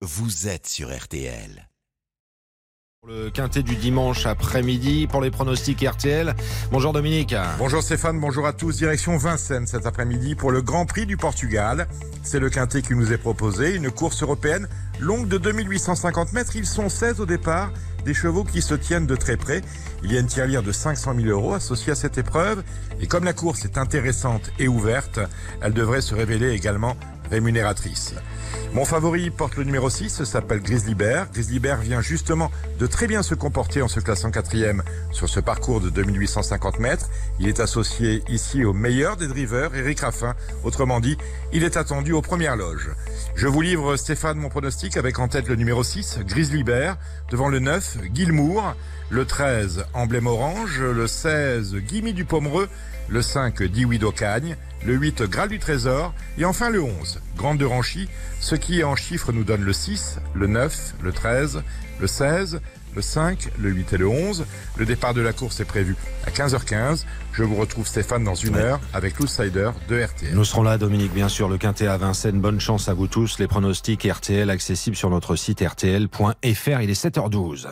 vous êtes sur RTL. Le quintet du dimanche après-midi pour les pronostics RTL. Bonjour Dominique. Bonjour Stéphane, bonjour à tous. Direction Vincennes cet après-midi pour le Grand Prix du Portugal. C'est le quintet qui nous est proposé, une course européenne longue de 2850 mètres. Ils sont 16 au départ, des chevaux qui se tiennent de très près. Il y a une tirelire de 500 000 euros associée à cette épreuve. Et comme la course est intéressante et ouverte, elle devrait se révéler également rémunératrice. Mon favori porte le numéro 6, s'appelle Grizzly Bear. Vient justement de très bien se comporter en se classant quatrième sur ce parcours de 2850 mètres. Il est associé ici au meilleur des drivers, Eric Raffin. Autrement dit, il est attendu aux premières loges. Je vous livre Stéphane mon pronostic avec en tête le numéro 6, Grizzly devant le 9, Gilmour, le 13, Emblème Orange, le 16, Gimme du Pomereux, le 5, Dioui d'Ocagne, le 8, Graal du Trésor, et enfin le 11, Grande de Ranchy, ce qui en chiffres nous donne le 6, le 9, le 13, le 16, le 5, le 8 et le 11. Le départ de la course est prévu à 15h15. Je vous retrouve Stéphane dans une heure avec l'outsider de RTL. Nous serons là Dominique bien sûr le quintet à Vincennes. Bonne chance à vous tous. Les pronostics RTL accessibles sur notre site rtl.fr. Il est 7h12.